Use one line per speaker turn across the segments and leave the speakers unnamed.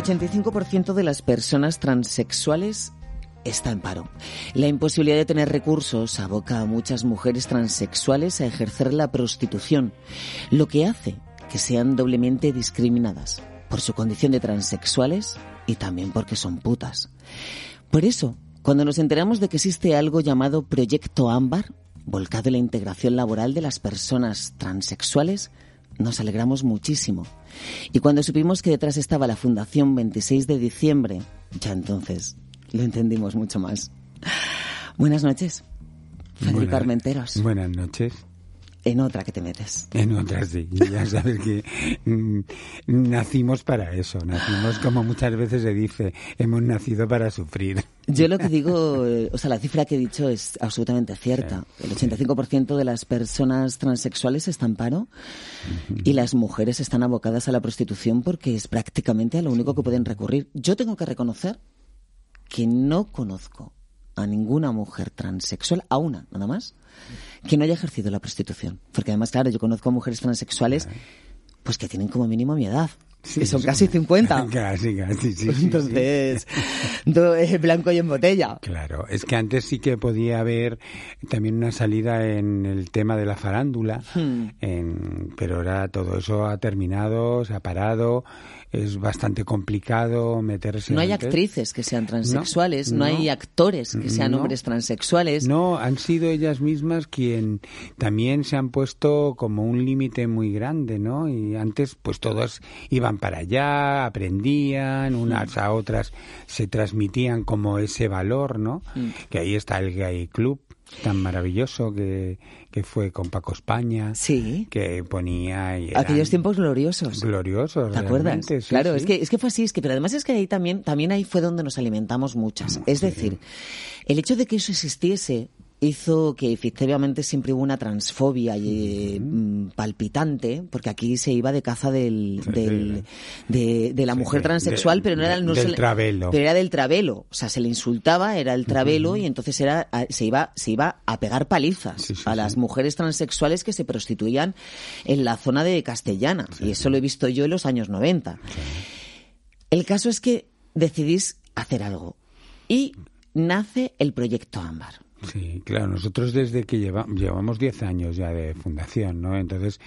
El 85% de las personas transexuales está en paro. La imposibilidad de tener recursos aboca a muchas mujeres transexuales a ejercer la prostitución, lo que hace que sean doblemente discriminadas por su condición de transexuales y también porque son putas. Por eso, cuando nos enteramos de que existe algo llamado Proyecto Ámbar, volcado en la integración laboral de las personas transexuales, nos alegramos muchísimo. Y cuando supimos que detrás estaba la Fundación 26 de diciembre, ya entonces lo entendimos mucho más. Buenas noches, Felipe Armenteros.
Buenas noches.
En otra que te metes.
En otra, sí. Ya sabes que mm, nacimos para eso. Nacimos, como muchas veces se dice, hemos nacido para sufrir.
Yo lo que digo, eh, o sea, la cifra que he dicho es absolutamente cierta. El 85% de las personas transexuales están en paro y las mujeres están abocadas a la prostitución porque es prácticamente a lo único que pueden recurrir. Yo tengo que reconocer que no conozco a ninguna mujer transexual, a una nada más, que no haya ejercido la prostitución. Porque además, claro, yo conozco a mujeres transexuales pues que tienen como mínimo mi edad. Que son casi 50.
Casi, casi, sí. sí,
Entonces, do- eh, blanco y en botella.
Claro, es que antes sí que podía haber también una salida en el tema de la farándula,
Hmm.
en- pero ahora todo eso ha terminado, se ha parado, es bastante complicado meterse.
No hay
antes.
actrices que sean transexuales, no,
no.
hay actores que sean
No.
hombres transexuales.
No, han sido ellas mismas quien también se han puesto como un límite muy grande, ¿no? Y antes, pues todas iban para allá, aprendían, unas a otras se transmitían como ese valor, ¿no? Que ahí está el Gay Club tan maravilloso que, que fue con Paco España,
Sí.
que ponía y
Aquellos tiempos gloriosos.
gloriosos,
¿Te acuerdas?
sí,
claro,
sí.
es que es que fue así, es que pero además es que ahí también también ahí fue donde nos alimentamos muchas. Es decir, el hecho de que eso existiese hizo que efectivamente siempre hubo una transfobia y, eh, mm, palpitante, porque aquí se iba de caza del, del- de, de la mujer transexual,
de-
pero no era no
del
se
travelo.
pero era del travelo, o sea, se le insultaba, era el travelo y entonces era se iba se iba a pegar palizas
Sí, sí,
a las mujeres transexuales que se prostituían en la zona de Castellana. Y eso lo he visto yo en los años 90. El caso es que decidís hacer algo. Y nace el proyecto Ámbar.
Sí, claro, nosotros desde que lleva- llevamos 10 años ya de fundación, ¿no? Entonces,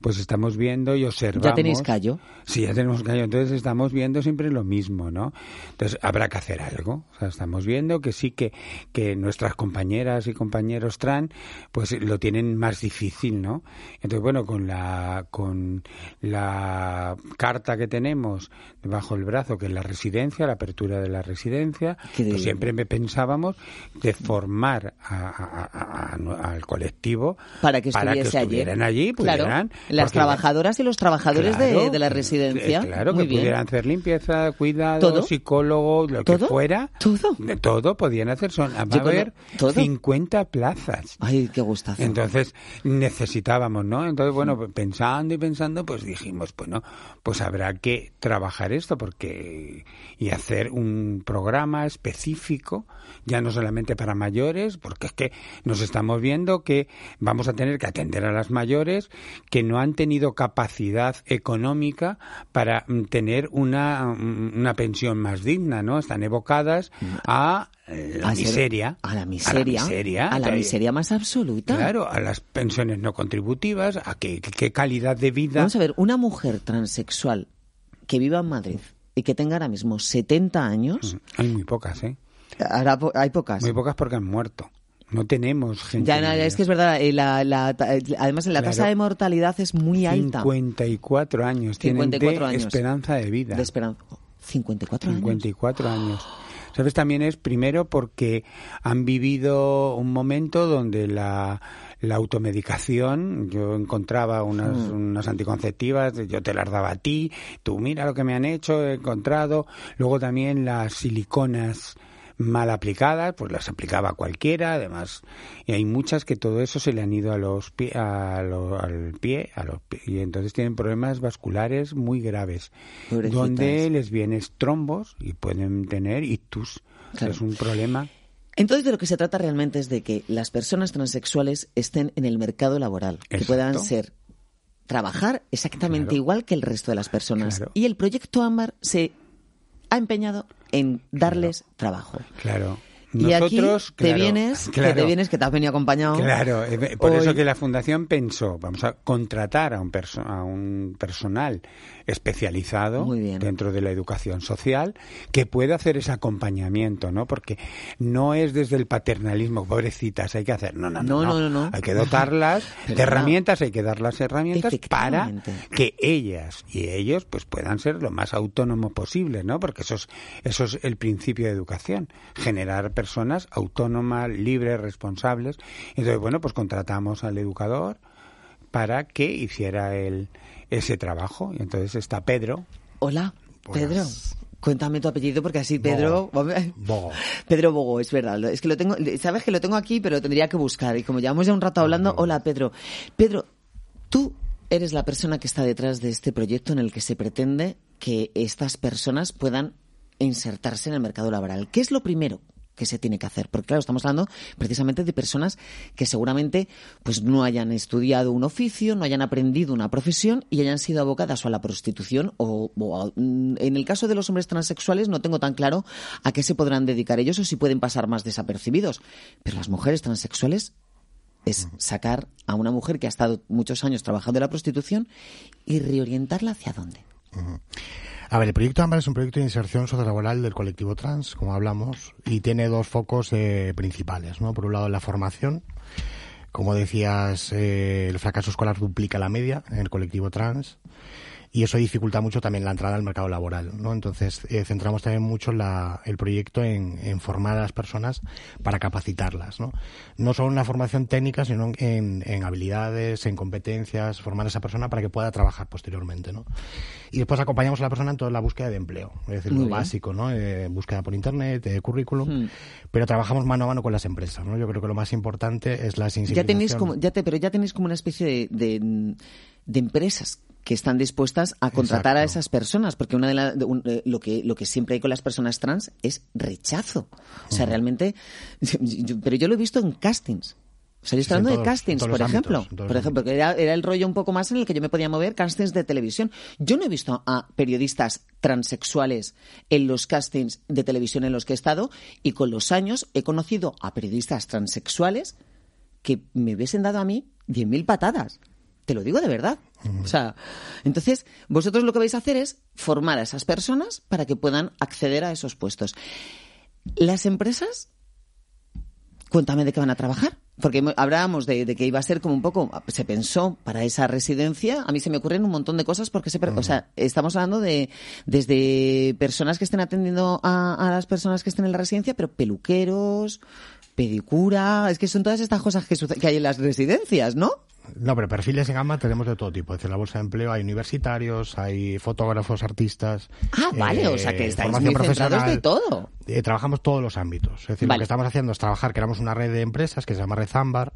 pues estamos viendo y observamos.
¿Ya tenéis callo?
Sí, ya tenemos callo. Entonces estamos viendo siempre lo mismo, ¿no? Entonces habrá que hacer algo. O sea, estamos viendo que sí que, que nuestras compañeras y compañeros trans, pues lo tienen más difícil, ¿no? Entonces, bueno, con la, con la carta que tenemos bajo el brazo, que es la residencia, la apertura de la residencia, pues siempre me pensábamos de formar a- a- a- a- al colectivo
Para que estuviese allí.
estuvieran allí, pudieran,
las
porque-
trabajadoras y los trabajadores de-
Claro,
de, la residencia.
eh, Claro,
Muy
que
bien.
pudieran hacer limpieza, cuidado,
¿Todo?
psicólogo, lo que fuera.
¿Todo?
De todo podían hacer. Son, va a haber
¿todo?
50 plazas.
Ay, qué gustazo.
Entonces necesitábamos, ¿no? Entonces, bueno,
Mm.
pensando y pensando, pues dijimos, bueno, pues habrá que trabajar esto porque y hacer un programa específico, ya no solamente para mayores, porque es que nos estamos viendo que vamos a tener que atender a las mayores que no han tenido capacidad económica para mm, tener una, mm, una pensión más digna, ¿no? Están evocadas a eh, la
A ser-
miseria.
A la miseria. A la
Entonces,
miseria más absoluta.
Claro, a las pensiones no contributivas, a qué, qué calidad de vida.
Vamos a ver, una mujer transexual que viva en Madrid y que tenga ahora mismo 70 años,
Hay muy pocas, ¿eh?
Ahora po- hay pocas.
Muy pocas porque han muerto. No tenemos gente.
Ya, no, es que es verdad, eh, la, la- ta- además la
Claro.
tasa de mortalidad es muy alta.
54 años tienen
54
de
años.
esperanza de vida.
De esperanza. 54 años.
54 años. ¿Sabes? También es primero porque han vivido un momento donde la, la automedicación, yo encontraba unas,
Hmm.
unas anticonceptivas, yo te las daba a ti, tú mira lo que me han hecho, he encontrado. Luego también las siliconas mal aplicadas, pues las aplicaba cualquiera, además, y hay muchas que todo eso se le han ido a los pie, a lo- al pie, a los pi- y entonces tienen problemas vasculares muy graves,
Pobrecitas.
donde les vienen trombos y pueden tener ictus.
Claro.
Es un problema
Entonces, de lo que se trata realmente es de que las personas transexuales estén en el mercado laboral, que puedan ser trabajar exactamente
Claro.
igual que el resto de las personas.
Claro.
Y el proyecto Ámbar se ha empeñado en darles trabajo.
Claro.
Y
Nosotros,
aquí te
claro,
vienes, que te vienes, que te has venido acompañado.
Claro, eh, por
Hoy-
eso que la fundación pensó, vamos a contratar a un, perso- a un personal especializado dentro de la educación social que pueda hacer ese acompañamiento, ¿no? Porque no es desde el paternalismo, pobrecitas, hay que hacer, no, no, no,
No, no, no, no.
hay que dotarlas de herramientas, hay que dar las herramientas para que ellas y ellos pues puedan ser lo más autónomos posible, ¿no? Porque eso es, eso es el principio de educación, generar personas autónomas, libres, responsables. Entonces, bueno, pues contratamos al educador para que hiciera el, ese trabajo. Y entonces está Pedro.
Hola,
Pues-
Pedro. Cuéntame tu apellido porque así Pedro...
Bogo.
Pedro Bogo, es verdad. Es que lo tengo, sabes que lo tengo aquí, pero tendría que buscar. Y como llevamos ya un rato hablando, hola Pedro. Pedro, tú eres la persona que está detrás de este proyecto en el que se pretende que estas personas puedan insertarse en el mercado laboral. ¿Qué es lo primero que se tiene que hacer? Porque claro, estamos hablando precisamente de personas que seguramente pues no hayan estudiado un oficio, no hayan aprendido una profesión y hayan sido abocadas o a la prostitución o, o a- mm, en el caso de los hombres transexuales no tengo tan claro a qué se podrán dedicar ellos o si pueden pasar más desapercibidos. Pero las mujeres transexuales es sacar a una mujer que ha estado muchos años trabajando en la prostitución y reorientarla hacia dónde.
A ver, el proyecto AMBAR es un proyecto de inserción sociolaboral del colectivo trans, como hablamos, y tiene dos focos eh, principales, ¿no? Por un lado, la formación. Como decías, eh, el fracaso escolar duplica la media en el colectivo trans y eso dificulta mucho también la entrada al mercado laboral, ¿no? Entonces, eh, centramos también mucho la- el proyecto en, en formar a las personas para capacitarlas, ¿no? No solo en la formación técnica, sino en, en habilidades, en competencias, formar a esa persona para que pueda trabajar posteriormente, ¿no? Y después acompañamos a la persona en toda la búsqueda de empleo, es decir,
Muy
lo
bien.
básico, ¿no? Eh, búsqueda por internet, eh, currículum,
Hmm.
pero trabajamos mano a mano con las empresas, ¿no? Yo creo que lo más importante es la
Ya
sensibilización.
tenéis como, ya te, pero ya tenéis como una especie de, de, de empresas que están dispuestas a contratar a esas personas, porque una de, la- de un- eh, lo que lo que siempre hay con las personas trans es rechazo. O sea, realmente, yo- pero yo lo he visto en castings. O sea, yo estoy
Sí,
hablando de
todos-
castings, por ejemplo.
ámbitos,
por ejemplo, que era, era el rollo un poco más en el que yo me podía mover, castings de televisión. Yo no he visto a periodistas transexuales en los castings de televisión en los que he estado y con los años he conocido a periodistas transexuales que me hubiesen dado a mí 10.000 patadas. Te lo digo de verdad. O sea, entonces, vosotros lo que vais a hacer es formar a esas personas para que puedan acceder a esos puestos. Las empresas, cuéntame de qué van a trabajar. Porque hablábamos de, de que iba a ser como un poco, se pensó para esa residencia, a mí se me ocurren un montón de cosas porque se, o sea, estamos hablando de desde personas que estén atendiendo a, a las personas que estén en la residencia, pero peluqueros, pedicura, es que son todas estas cosas que, hay en las residencias, ¿no?
No, pero perfiles en gama tenemos de todo tipo. Es decir, en la bolsa de empleo hay universitarios, hay fotógrafos, artistas.
Ah, vale, o sea que
eh,
estáis muy
profesional.
de todo.
Eh, trabajamos todos los ámbitos. Es decir,
Vale.
lo que estamos haciendo es trabajar, creamos una red de empresas que se llama Red Ámbar,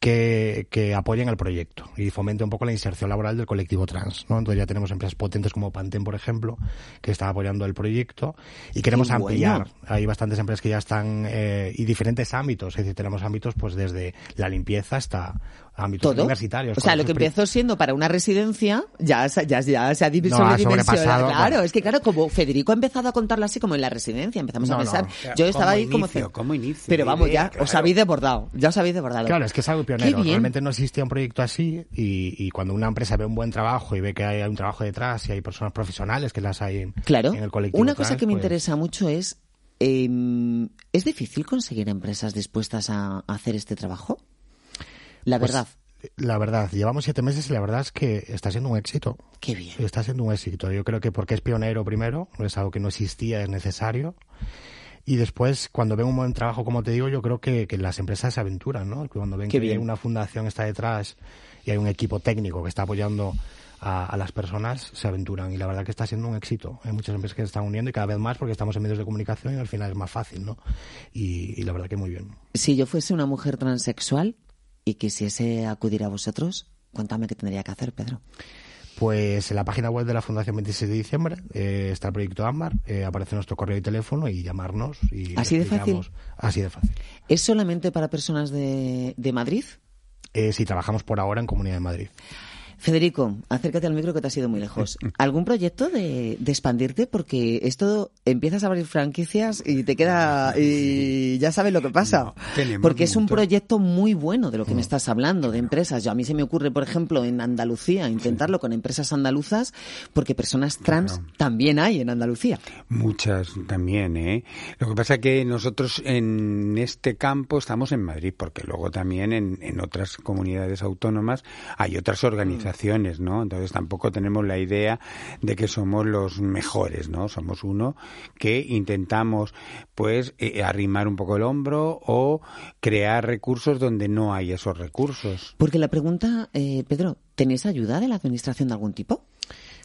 que, que apoyen el proyecto y fomente un poco la inserción laboral del colectivo trans. ¿no? Entonces ya tenemos empresas potentes como Pantene, por ejemplo, que está apoyando el proyecto y queremos ampliar.
bueno.
Hay bastantes empresas que ya están eh, y diferentes ámbitos. Es decir, tenemos ámbitos pues desde la limpieza hasta ámbitos
Todo.
universitarios.
O sea, lo que empezó siendo para una residencia, ya, se- ya, ya se ha divi-
No,
Claro,
bueno.
es que claro, como Federico ha empezado a contarlo así como en la residencia, empezamos a
No, no.
pensar.
O
sea,
Yo estaba ahí como.
inicio, como inicio,
Pero vamos,
idea,
ya
claro.
os habéis desbordado. Ya os habéis desbordado.
Claro, es que es algo pionero. Realmente no existía un proyecto así y, y cuando una empresa ve un buen trabajo y ve que hay un trabajo detrás y hay personas profesionales que las hay en,
Claro.
en el colectivo.
Una cosa
trans,
que me
pues,
interesa mucho es. eh, ¿Es difícil conseguir empresas dispuestas a, a hacer este trabajo? La
pues,
verdad.
La verdad, llevamos siete meses y la verdad es que está siendo un éxito.
Qué bien.
Está siendo un éxito. Yo creo que porque es pionero primero, es algo que no existía, es necesario. Y después, cuando ven un buen trabajo, como te digo, yo creo que, que las empresas se aventuran, ¿no? Cuando ven que una fundación está detrás y hay un equipo técnico que está apoyando a, las personas, se aventuran. Y la verdad que está siendo un éxito. Hay muchas empresas que se están uniendo y cada vez más porque estamos en medios de comunicación y al final es más fácil, ¿no? Y, y la verdad que muy bien.
Si yo fuese una mujer transexual y quisiese acudir a vosotros, cuéntame qué tendría que hacer, Pedro.
Pues en la página web de la Fundación 26 de diciembre eh, está el proyecto AMBAR, eh, aparece nuestro correo y teléfono y llamarnos. Y
¿Así de fácil?
Así de fácil.
¿Es solamente para personas de, de Madrid?
Eh, sí, trabajamos por ahora en Comunidad de Madrid.
Federico, acércate al micro que te has ido muy lejos. ¿Algún proyecto de, expandirte? Porque esto empiezas a abrir franquicias y te queda y ya sabes lo que pasa. Porque es un proyecto muy bueno de lo que me estás hablando, de empresas. Yo, a mí se me ocurre, por ejemplo, en Andalucía, intentarlo con empresas andaluzas, porque personas trans también hay en Andalucía.
Muchas también, ¿eh? Lo que pasa es que nosotros en este campo estamos en Madrid, porque luego también en, en otras comunidades autónomas hay otras organizaciones ¿no? Entonces tampoco tenemos la idea de que somos los mejores, ¿no? Somos uno que intentamos, pues, eh, arrimar un poco el hombro o crear recursos donde no hay esos recursos.
Porque la pregunta, eh, Pedro, ¿tenéis ayuda de la administración de algún tipo?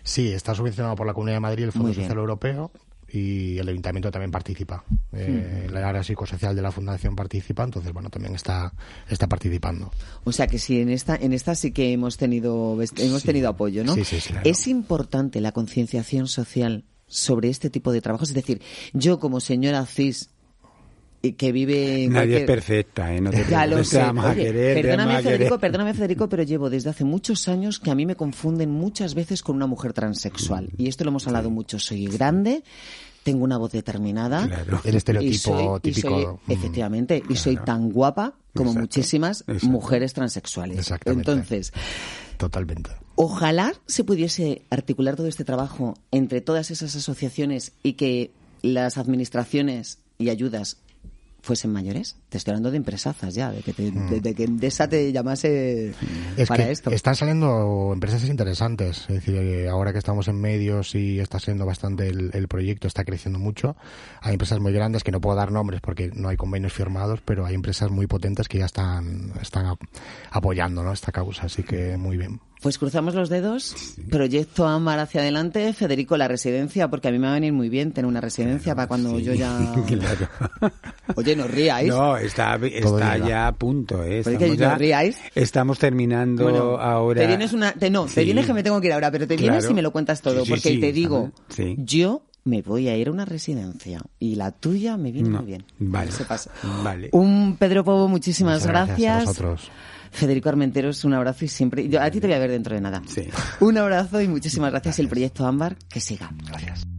Sí, está subvencionado por la Comunidad de Madrid el Fondo Social Europeo y el ayuntamiento también participa. Eh, La área psicosocial de la fundación participa, entonces bueno, también está está participando.
O sea que sí en esta en esta sí que hemos tenido hemos tenido apoyo, ¿no?
Sí, sí, sí,
Es importante la concienciación social sobre este tipo de trabajos, es decir, yo como señora cis que vive
nadie es perfecta ¿eh? no te
ya lo sé. perdóname Federico perdóname Federico pero llevo desde hace muchos años que a mí me confunden muchas veces con una mujer transexual. Y esto lo hemos hablado mucho. Soy grande tengo una voz determinada
claro. el estereotipo típico.
mm. efectivamente y soy tan guapa como muchísimas mujeres transexuales. Entonces
totalmente.
ojalá se pudiese articular todo este trabajo entre todas esas asociaciones y que las administraciones y ayudas fuesen mayores. Te estoy hablando de empresazas ya, de que, te, mm. de, que Endesa te llamase para esto.
Están saliendo empresas interesantes. Es decir, eh, ahora que estamos en medios y está siendo bastante el, proyecto, está creciendo mucho. Hay empresas muy grandes que no puedo dar nombres porque no hay convenios firmados, pero hay empresas muy potentes que ya están, están apoyando ¿no? esta causa. Así que muy bien.
Pues cruzamos los dedos. Proyecto Amar hacia adelante. Federico, la residencia, porque a mí me va a venir muy bien tener una residencia para cuando yo ya. Oye, no ríais.
No, está, está ya a punto. ¿eh?
Estamos, ya, ríais.
estamos terminando ahora.
Te vienes una. no, te vienes que me tengo que ir ahora, pero te vienes y me lo cuentas todo. porque te digo, yo me voy a ir a una residencia y la tuya me viene muy bien.
Vale. Se pasa. Vale.
Un Pedro Pobo, muchísimas
gracias.
gracias.
A vosotros.
Federico Armenteros, un abrazo y siempre. Yo, a ti te voy a ver dentro de nada.
Sí.
Un abrazo y muchísimas gracias. El proyecto Ámbar, que siga.
Gracias.